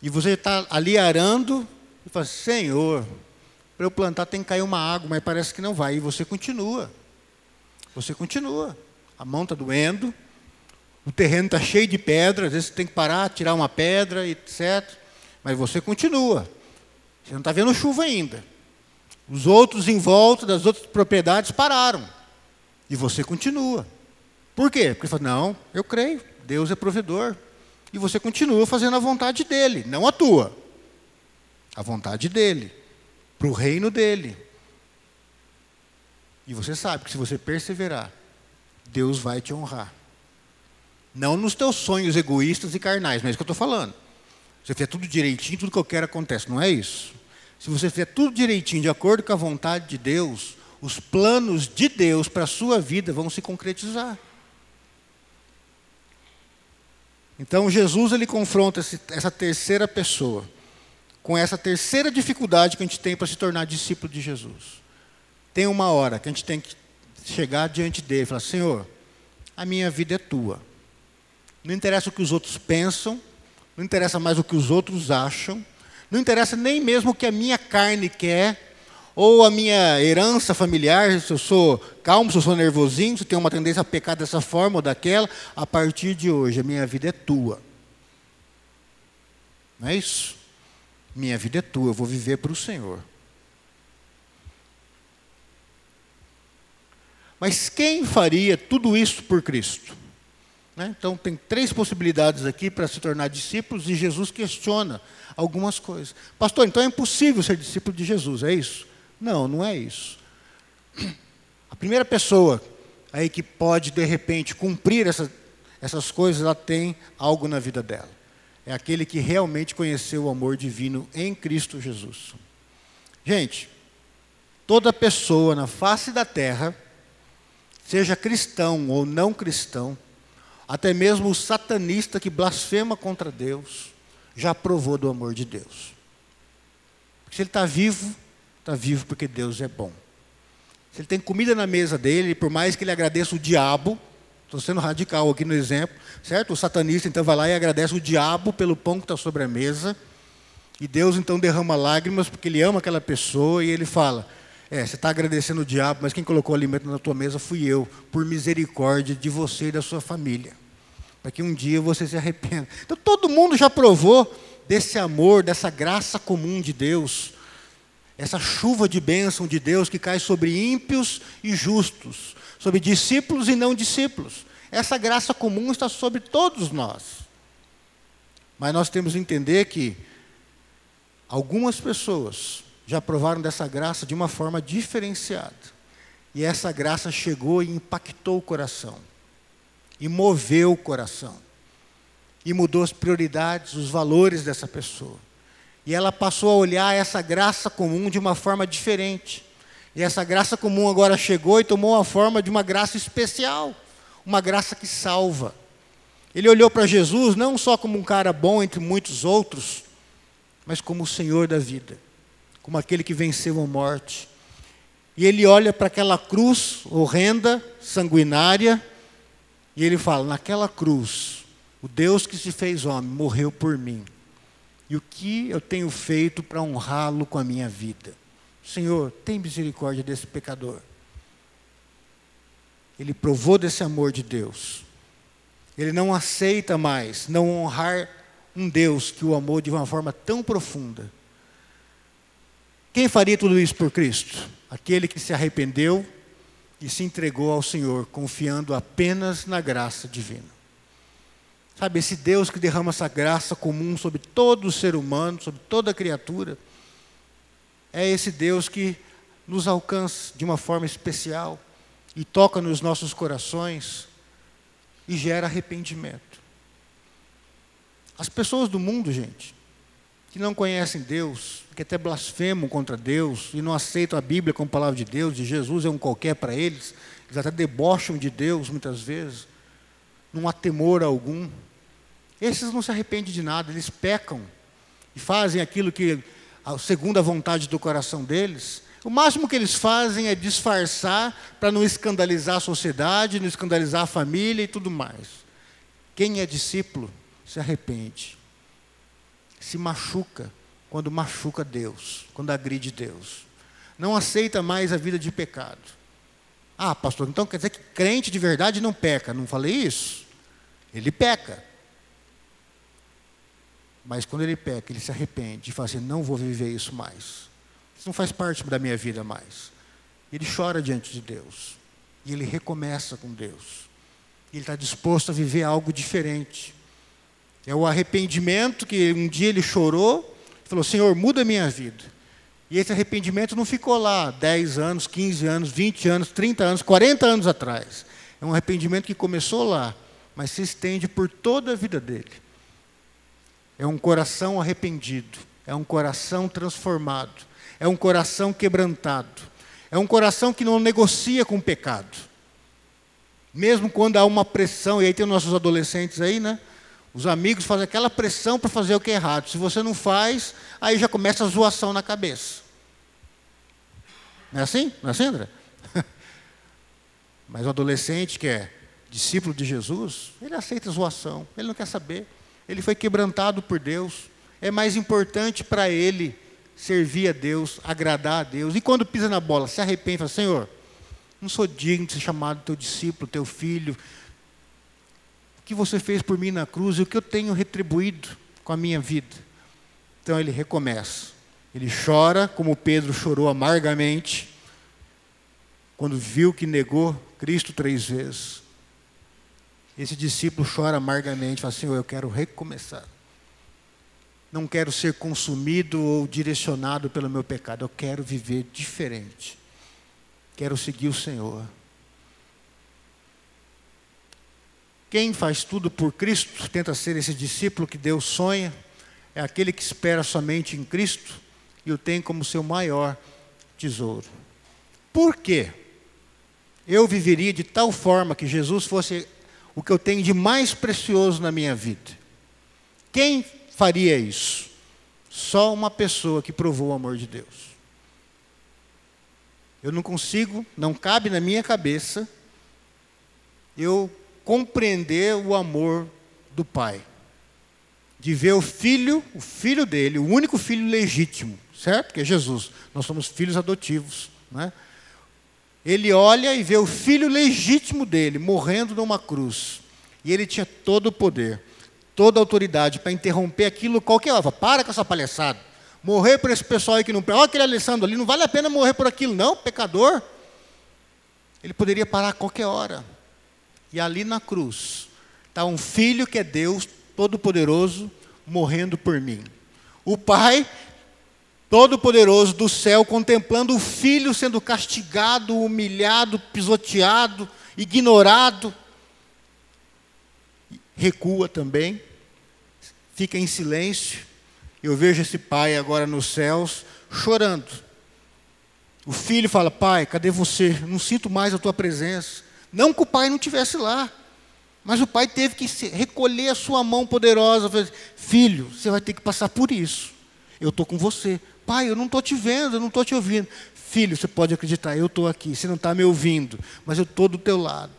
E você está ali arando e fala, Senhor, para eu plantar tem que cair uma água, mas parece que não vai. E você continua. Você continua. A mão está doendo, o terreno está cheio de pedras, às vezes você tem que parar, tirar uma pedra, etc. Mas você continua. Você não está vendo chuva ainda. Os outros em volta das outras propriedades pararam. E você continua. Por quê? Porque fala, não, eu creio, Deus é provedor. E você continua fazendo a vontade dele, não a tua. A vontade dele, para o reino dele. E você sabe que se você perseverar, Deus vai te honrar. Não nos teus sonhos egoístas e carnais, não é isso que eu estou falando. Você fizer tudo direitinho, tudo que eu quero acontece. Não é isso. Se você fizer tudo direitinho, de acordo com a vontade de Deus, os planos de Deus para a sua vida vão se concretizar. Então Jesus ele confronta essa terceira pessoa com essa terceira dificuldade que a gente tem para se tornar discípulo de Jesus. Tem uma hora que a gente tem que chegar diante dele e falar: Senhor, a minha vida é tua. Não interessa o que os outros pensam, não interessa mais o que os outros acham, não interessa nem mesmo o que a minha carne quer, ou a minha herança familiar, se eu sou calmo, se eu sou nervosinho, se eu tenho uma tendência a pecar dessa forma ou daquela, a partir de hoje a minha vida é tua. Não é isso? Minha vida é tua, eu vou viver para o Senhor. Mas quem faria tudo isso por Cristo? Né? Então, tem três possibilidades aqui para se tornar discípulos e Jesus questiona algumas coisas. Pastor, então é impossível ser discípulo de Jesus, é isso? Não, não é isso. A primeira pessoa aí que pode, de repente, cumprir essa, essas coisas, ela tem algo na vida dela. É aquele que realmente conheceu o amor divino em Cristo Jesus. Gente, toda pessoa na face da terra, seja cristão ou não cristão, até mesmo o satanista que blasfema contra Deus, já provou do amor de Deus. se ele está vivo, está vivo porque Deus é bom. Se ele tem comida na mesa dele, por mais que ele agradeça o diabo, estou sendo radical aqui no exemplo, certo? O satanista então vai lá e agradece o diabo pelo pão que está sobre a mesa, e Deus então derrama lágrimas porque ele ama aquela pessoa e ele fala: É, você está agradecendo o diabo, mas quem colocou o alimento na tua mesa fui eu, por misericórdia de você e da sua família, para que um dia você se arrependa. Então todo mundo já provou desse amor, dessa graça comum de Deus essa chuva de bênção de Deus que cai sobre ímpios e justos, sobre discípulos e não discípulos. Essa graça comum está sobre todos nós. Mas nós temos que entender que algumas pessoas já provaram dessa graça de uma forma diferenciada. E essa graça chegou e impactou o coração, e moveu o coração, e mudou as prioridades, os valores dessa pessoa. E ela passou a olhar essa graça comum de uma forma diferente. E essa graça comum agora chegou e tomou a forma de uma graça especial, uma graça que salva. Ele olhou para Jesus não só como um cara bom entre muitos outros, mas como o Senhor da vida, como aquele que venceu a morte. E ele olha para aquela cruz horrenda, sanguinária, e ele fala: naquela cruz, o Deus que se fez homem morreu por mim. E o que eu tenho feito para honrá-lo com a minha vida? Senhor, tem misericórdia desse pecador. Ele provou desse amor de Deus. Ele não aceita mais não honrar um Deus que o amou de uma forma tão profunda. Quem faria tudo isso por Cristo? Aquele que se arrependeu e se entregou ao Senhor, confiando apenas na graça divina. Sabe, esse Deus que derrama essa graça comum sobre todo ser humano, sobre toda criatura, é esse Deus que nos alcança de uma forma especial e toca nos nossos corações e gera arrependimento. As pessoas do mundo, gente, que não conhecem Deus, que até blasfemam contra Deus e não aceitam a Bíblia como palavra de Deus, e Jesus é um qualquer para eles, eles até debocham de Deus muitas vezes não há temor algum. Esses não se arrependem de nada, eles pecam e fazem aquilo que, segundo a vontade do coração deles. O máximo que eles fazem é disfarçar para não escandalizar a sociedade, não escandalizar a família e tudo mais. Quem é discípulo se arrepende, se machuca quando machuca Deus, quando agride Deus. Não aceita mais a vida de pecado. Ah, pastor, então quer dizer que crente de verdade não peca. Não falei isso? Ele peca. Mas quando ele peca, ele se arrepende e fala assim: não vou viver isso mais. Isso não faz parte da minha vida mais. Ele chora diante de Deus. E ele recomeça com Deus. Ele está disposto a viver algo diferente. É o arrependimento que um dia ele chorou, falou: Senhor, muda a minha vida. E esse arrependimento não ficou lá 10 anos, 15 anos, 20 anos, 30 anos, 40 anos atrás. É um arrependimento que começou lá mas se estende por toda a vida dele. É um coração arrependido, é um coração transformado, é um coração quebrantado, é um coração que não negocia com o pecado. Mesmo quando há uma pressão, e aí tem nossos adolescentes aí, né? Os amigos fazem aquela pressão para fazer o que é errado. Se você não faz, aí já começa a zoação na cabeça. Não é assim? Não é assim, André? Mas o adolescente que é discípulo de Jesus, ele aceita zoação, ele não quer saber. Ele foi quebrantado por Deus. É mais importante para ele servir a Deus, agradar a Deus. E quando pisa na bola, se arrepende, fala, Senhor, não sou digno de ser chamado teu discípulo, teu filho. O que você fez por mim na cruz e o que eu tenho retribuído com a minha vida. Então ele recomeça. Ele chora, como Pedro chorou amargamente, quando viu que negou Cristo três vezes. Esse discípulo chora amargamente, fala assim: Eu quero recomeçar. Não quero ser consumido ou direcionado pelo meu pecado, eu quero viver diferente. Quero seguir o Senhor. Quem faz tudo por Cristo, tenta ser esse discípulo que Deus sonha, é aquele que espera somente em Cristo e o tem como seu maior tesouro. Por quê? Eu viveria de tal forma que Jesus fosse o que eu tenho de mais precioso na minha vida. Quem faria isso? Só uma pessoa que provou o amor de Deus. Eu não consigo, não cabe na minha cabeça eu compreender o amor do pai. De ver o filho, o filho dele, o único filho legítimo, certo? Que é Jesus. Nós somos filhos adotivos. Né? Ele olha e vê o filho legítimo dele morrendo numa cruz. E ele tinha todo o poder, toda a autoridade para interromper aquilo qualquer hora. Para com essa palhaçada. Morrer por esse pessoal aí que não. Olha aquele Alessandro ali, não vale a pena morrer por aquilo, não, pecador. Ele poderia parar a qualquer hora. E ali na cruz está um filho que é Deus Todo-Poderoso morrendo por mim. O Pai Todo-Poderoso do céu contemplando o filho sendo castigado, humilhado, pisoteado, ignorado. Recua também, fica em silêncio. Eu vejo esse pai agora nos céus chorando. O filho fala: Pai, cadê você? Não sinto mais a tua presença. Não que o pai não tivesse lá, mas o pai teve que recolher a sua mão poderosa. Filho, você vai ter que passar por isso. Eu estou com você. Pai, eu não estou te vendo, eu não estou te ouvindo. Filho, você pode acreditar, eu estou aqui. Você não está me ouvindo, mas eu estou do teu lado.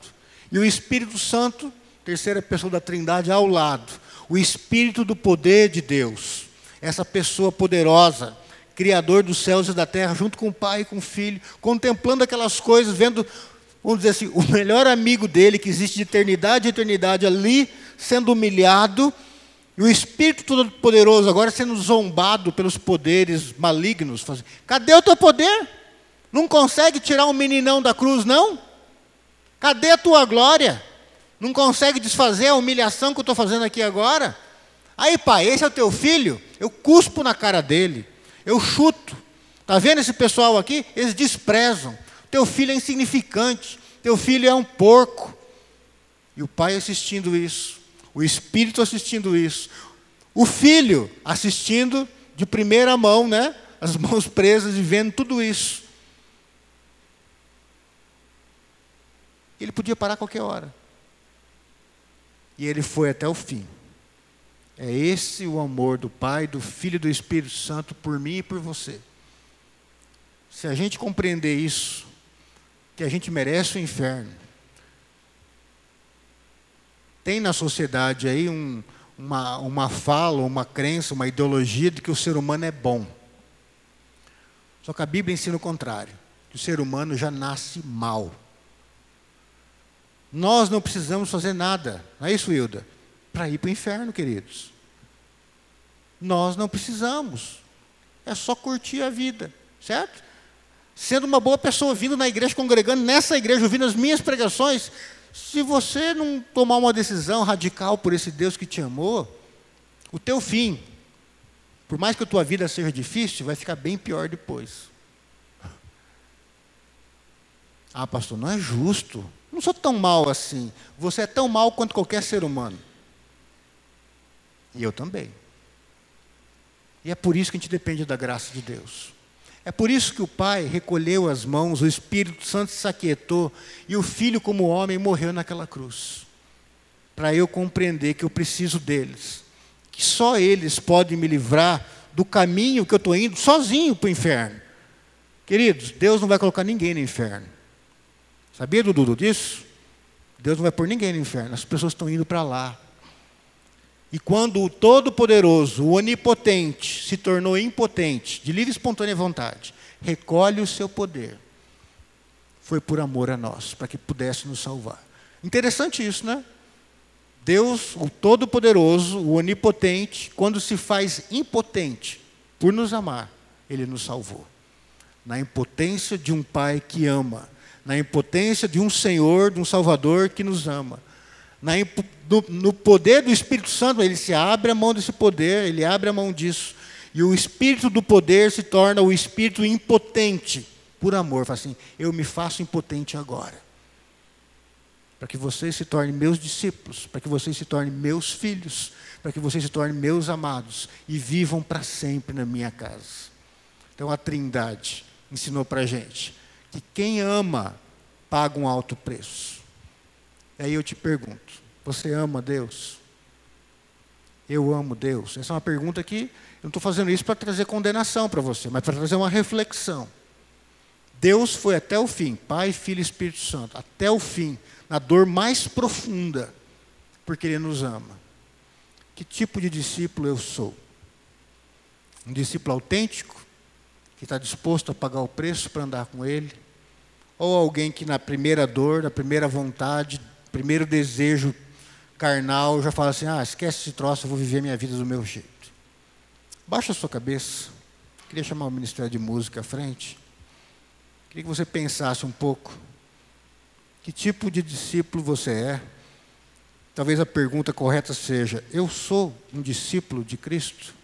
E o Espírito Santo, terceira pessoa da Trindade, ao lado. O Espírito do poder de Deus. Essa pessoa poderosa, Criador dos céus e da terra, junto com o Pai e com o Filho, contemplando aquelas coisas, vendo vamos dizer assim, o melhor amigo dele, que existe de eternidade a eternidade ali, sendo humilhado, e o Espírito Todo-Poderoso agora sendo zombado pelos poderes malignos. Cadê o teu poder? Não consegue tirar um meninão da cruz, não? Cadê a tua glória? Não consegue desfazer a humilhação que eu estou fazendo aqui agora? Aí, pai, esse é o teu filho? Eu cuspo na cara dele, eu chuto. Está vendo esse pessoal aqui? Eles desprezam. Teu filho é insignificante, teu filho é um porco. E o pai assistindo isso, o espírito assistindo isso, o filho assistindo de primeira mão, né? As mãos presas e vendo tudo isso. Ele podia parar a qualquer hora. E ele foi até o fim. É esse o amor do Pai, do Filho e do Espírito Santo por mim e por você. Se a gente compreender isso, que a gente merece o inferno. Tem na sociedade aí um, uma, uma fala, uma crença, uma ideologia de que o ser humano é bom. Só que a Bíblia ensina o contrário, que o ser humano já nasce mal. Nós não precisamos fazer nada, não é isso, Hilda? Para ir para o inferno, queridos. Nós não precisamos. É só curtir a vida, certo? sendo uma boa pessoa, vindo na igreja, congregando nessa igreja, ouvindo as minhas pregações, se você não tomar uma decisão radical por esse Deus que te amou, o teu fim, por mais que a tua vida seja difícil, vai ficar bem pior depois. Ah, pastor, não é justo. Não sou tão mal assim. Você é tão mal quanto qualquer ser humano. E eu também. E é por isso que a gente depende da graça de Deus. É por isso que o Pai recolheu as mãos, o Espírito Santo se aquietou e o Filho, como homem, morreu naquela cruz. Para eu compreender que eu preciso deles, que só eles podem me livrar do caminho que eu estou indo sozinho para o inferno. Queridos, Deus não vai colocar ninguém no inferno. Sabia, Dudu, disso? Deus não vai pôr ninguém no inferno, as pessoas estão indo para lá. E quando o Todo-Poderoso, o Onipotente, se tornou impotente, de livre e espontânea vontade, recolhe o seu poder, foi por amor a nós, para que pudesse nos salvar. Interessante isso, né? Deus, o Todo-Poderoso, o Onipotente, quando se faz impotente por nos amar, Ele nos salvou. Na impotência de um Pai que ama, na impotência de um Senhor, de um Salvador que nos ama no, no poder do Espírito Santo, ele se abre a mão desse poder, ele abre a mão disso. E o espírito do poder se torna o espírito impotente, por amor. Fala assim: eu me faço impotente agora. Para que vocês se tornem meus discípulos, para que vocês se tornem meus filhos, para que vocês se tornem meus amados e vivam para sempre na minha casa. Então a Trindade ensinou para a gente que quem ama paga um alto preço. E aí eu te pergunto: você ama Deus? Eu amo Deus? Essa é uma pergunta que eu não estou fazendo isso para trazer condenação para você, mas para trazer uma reflexão. Deus foi até o fim, Pai, Filho e Espírito Santo, até o fim, na dor mais profunda, porque Ele nos ama. Que tipo de discípulo eu sou? Um discípulo autêntico, que está disposto a pagar o preço para andar com Ele? Ou alguém que na primeira dor, na primeira vontade, primeiro desejo carnal, já fala assim: ah, esquece esse troço, eu vou viver minha vida do meu jeito. Baixa a sua cabeça. Queria chamar o Ministério de Música à frente. Queria que você pensasse um pouco. Que tipo de discípulo você é? Talvez a pergunta correta seja: eu sou um discípulo de Cristo?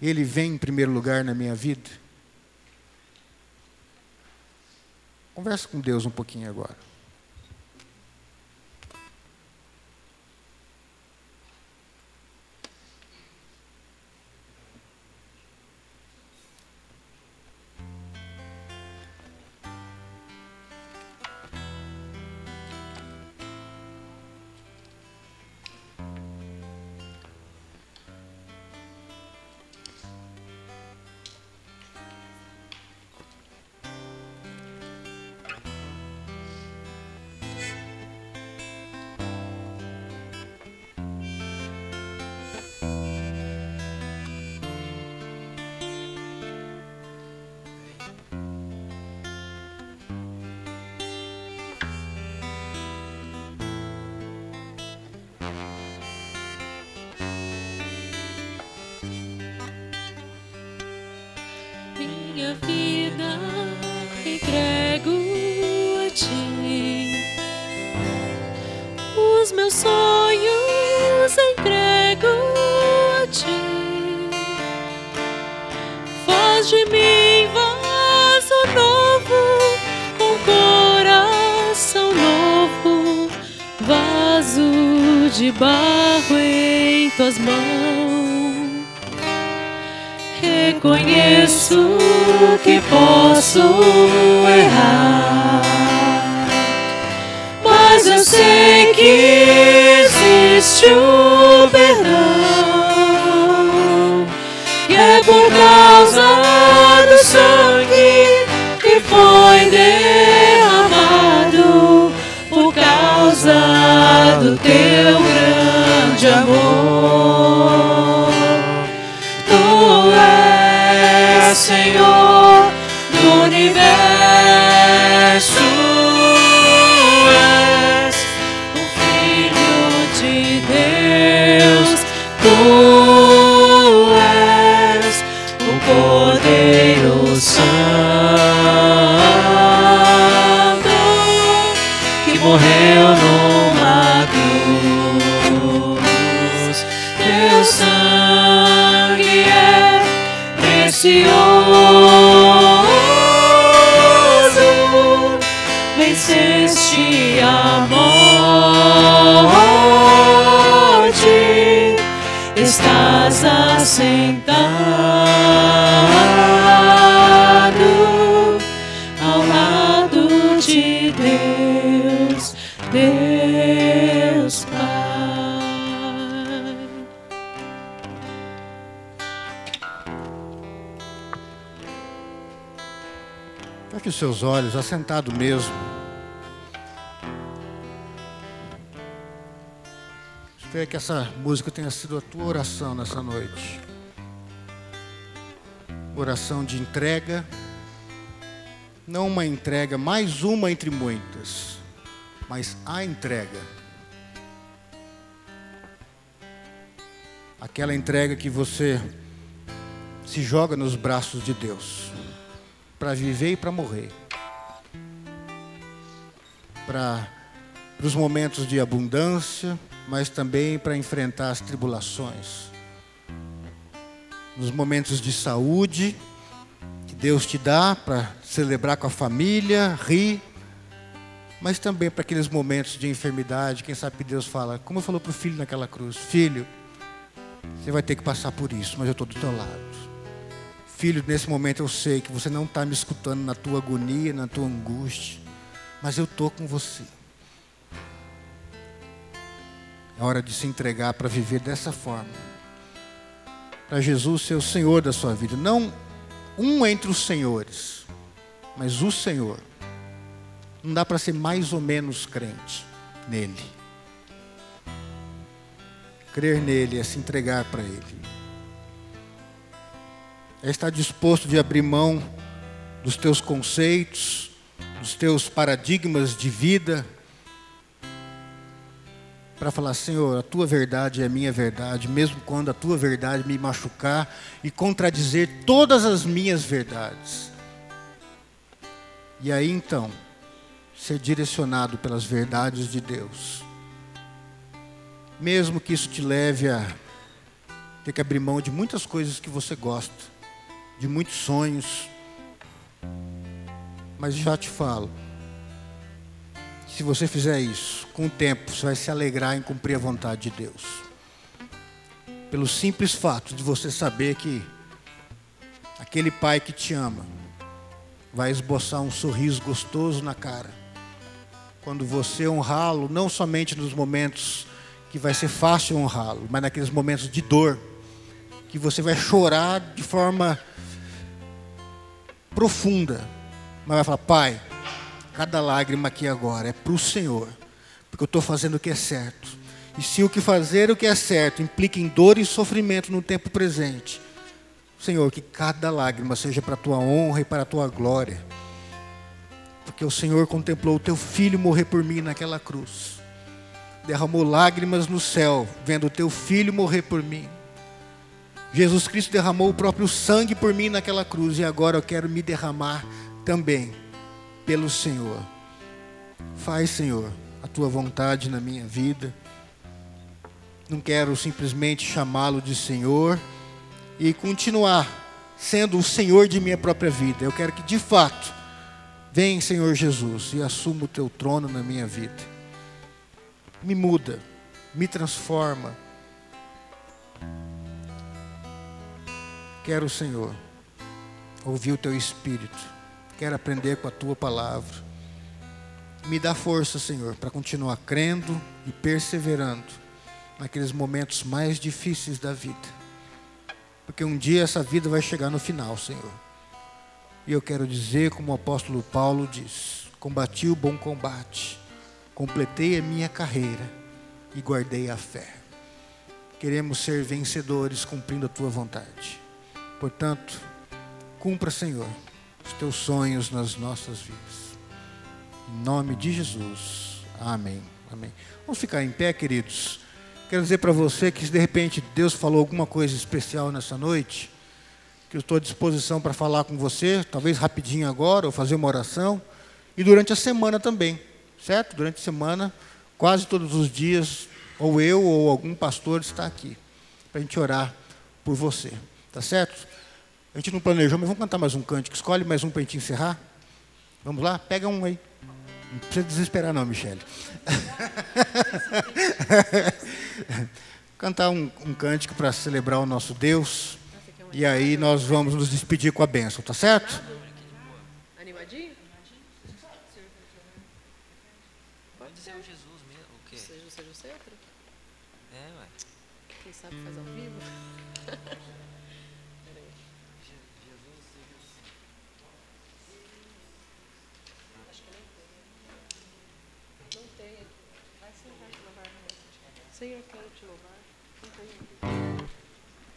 Ele vem em primeiro lugar na minha vida? Conversa com Deus um pouquinho agora. Meus sonhos entrego a ti. Faz de mim vaso novo, com coração novo, vaso de barro em tuas mãos. Reconheço que posso existe o perdão, e é por causa do sangue que foi derramado, por causa do teu grande amor. Tu és Senhor do universo. Os seus olhos, assentado mesmo. Espero que essa música tenha sido a tua oração nessa noite. Oração de entrega. Não uma entrega, mais uma entre muitas, mas a entrega. Aquela entrega que você se joga nos braços de Deus para viver e para morrer. Para os momentos de abundância, mas também para enfrentar as tribulações. Nos momentos de saúde que Deus te dá para celebrar com a família, rir, mas também para aqueles momentos de enfermidade, quem sabe que Deus fala, como falou para o filho naquela cruz: Filho, você vai ter que passar por isso, mas eu estou do teu lado. Filho, nesse momento eu sei que você não está me escutando na tua agonia, na tua angústia, mas eu estou com você. É hora de se entregar para viver dessa forma. Para Jesus ser o Senhor da sua vida. Não um entre os senhores, mas o Senhor. Não dá para ser mais ou menos crente nele. Crer nele é se entregar para ele. É estar disposto de abrir mão dos teus conceitos, dos teus paradigmas de vida, para falar, Senhor, a tua verdade é minha verdade, mesmo quando a tua verdade me machucar e contradizer todas as minhas verdades. E aí então, ser direcionado pelas verdades de Deus. Mesmo que isso te leve a ter que abrir mão de muitas coisas que você gosta, de muitos sonhos. Mas já te falo, se você fizer isso, com o tempo você vai se alegrar em cumprir a vontade de Deus. Pelo simples fato de você saber que aquele pai que te ama vai esboçar um sorriso gostoso na cara. Quando você honrá-lo, não somente nos momentos que vai ser fácil honrá-lo, mas naqueles momentos de dor, que você vai chorar de forma profunda, mas vai falar: Pai, Cada lágrima aqui agora é para o Senhor, porque eu estou fazendo o que é certo. E se o que fazer o que é certo implica em dor e sofrimento no tempo presente, Senhor, que cada lágrima seja para a tua honra e para a tua glória. Porque o Senhor contemplou o teu filho morrer por mim naquela cruz. Derramou lágrimas no céu, vendo o teu filho morrer por mim. Jesus Cristo derramou o próprio sangue por mim naquela cruz e agora eu quero me derramar também pelo Senhor. Faz, Senhor, a tua vontade na minha vida. Não quero simplesmente chamá-lo de Senhor e continuar sendo o Senhor de minha própria vida. Eu quero que de fato vem, Senhor Jesus, e assuma o teu trono na minha vida. Me muda, me transforma. Quero, Senhor, ouvir o teu espírito quero aprender com a tua palavra. Me dá força, Senhor, para continuar crendo e perseverando naqueles momentos mais difíceis da vida. Porque um dia essa vida vai chegar no final, Senhor. E eu quero dizer, como o apóstolo Paulo diz: combati o bom combate, completei a minha carreira e guardei a fé. Queremos ser vencedores cumprindo a tua vontade. Portanto, cumpra, Senhor os teus sonhos nas nossas vidas. Em nome de Jesus. Amém. Amém. Vamos ficar em pé, queridos. Quero dizer para você que se de repente Deus falou alguma coisa especial nessa noite, que eu estou à disposição para falar com você, talvez rapidinho agora, ou fazer uma oração, e durante a semana também, certo? Durante a semana, quase todos os dias, ou eu ou algum pastor está aqui, para a gente orar por você, tá certo? A gente não planejou, mas vamos cantar mais um cântico. Escolhe mais um para a gente encerrar. Vamos lá? Pega um aí. Não precisa desesperar não, Michele. cantar um, um cântico para celebrar o nosso Deus. E aí nós vamos nos despedir com a bênção, tá certo? Animadinho? Pode ser o Jesus mesmo, o quê? Seja, seja o centro? É, ué. Quem sabe faz ao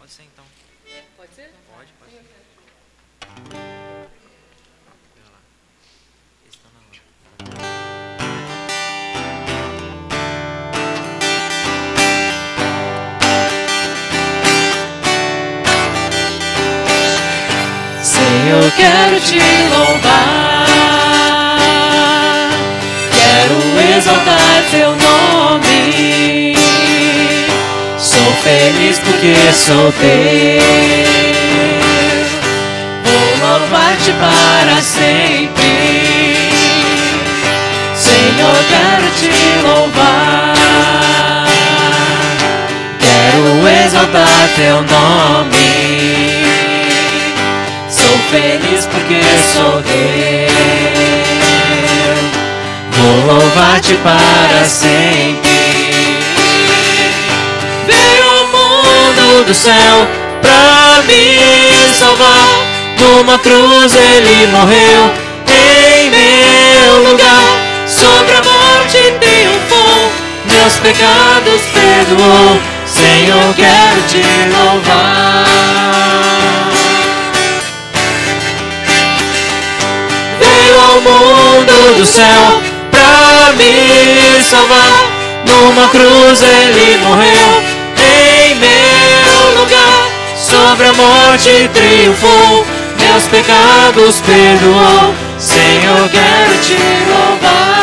Pode ser então. Pode ser? Pode, pode. Senhor, lá. Na hora. Senhor, quero te louvar, quero exaltar teu nome. Feliz porque sou teu. Vou louvar-te para sempre. Senhor, quero te louvar. Quero exaltar teu nome. Sou feliz porque sou teu. Vou louvar-te para sempre. Do céu pra me salvar. Numa cruz ele morreu em meu lugar. Sobre a morte triunfou, meus pecados perdoou. Senhor, quero te louvar. Veio ao mundo do céu pra me salvar. Numa cruz ele morreu. Sobre a morte triunfou, meus pecados perdoou. Senhor, quero te louvar.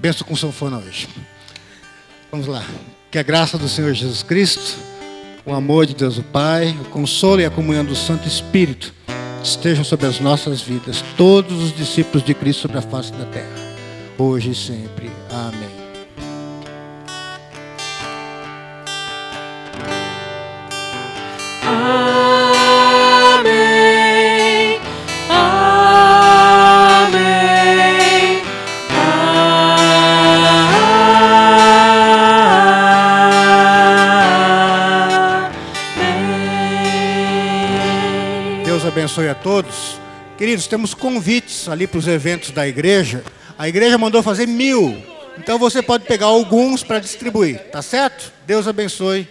Benção com sanfona hoje. Vamos lá. Que a graça do Senhor Jesus Cristo, o amor de Deus o Pai, o consolo e a comunhão do Santo Espírito estejam sobre as nossas vidas, todos os discípulos de Cristo sobre a face da terra, hoje e sempre. Amém. Amém. Abençoe a todos. Queridos, temos convites ali para os eventos da igreja. A igreja mandou fazer mil. Então você pode pegar alguns para distribuir, tá certo? Deus abençoe.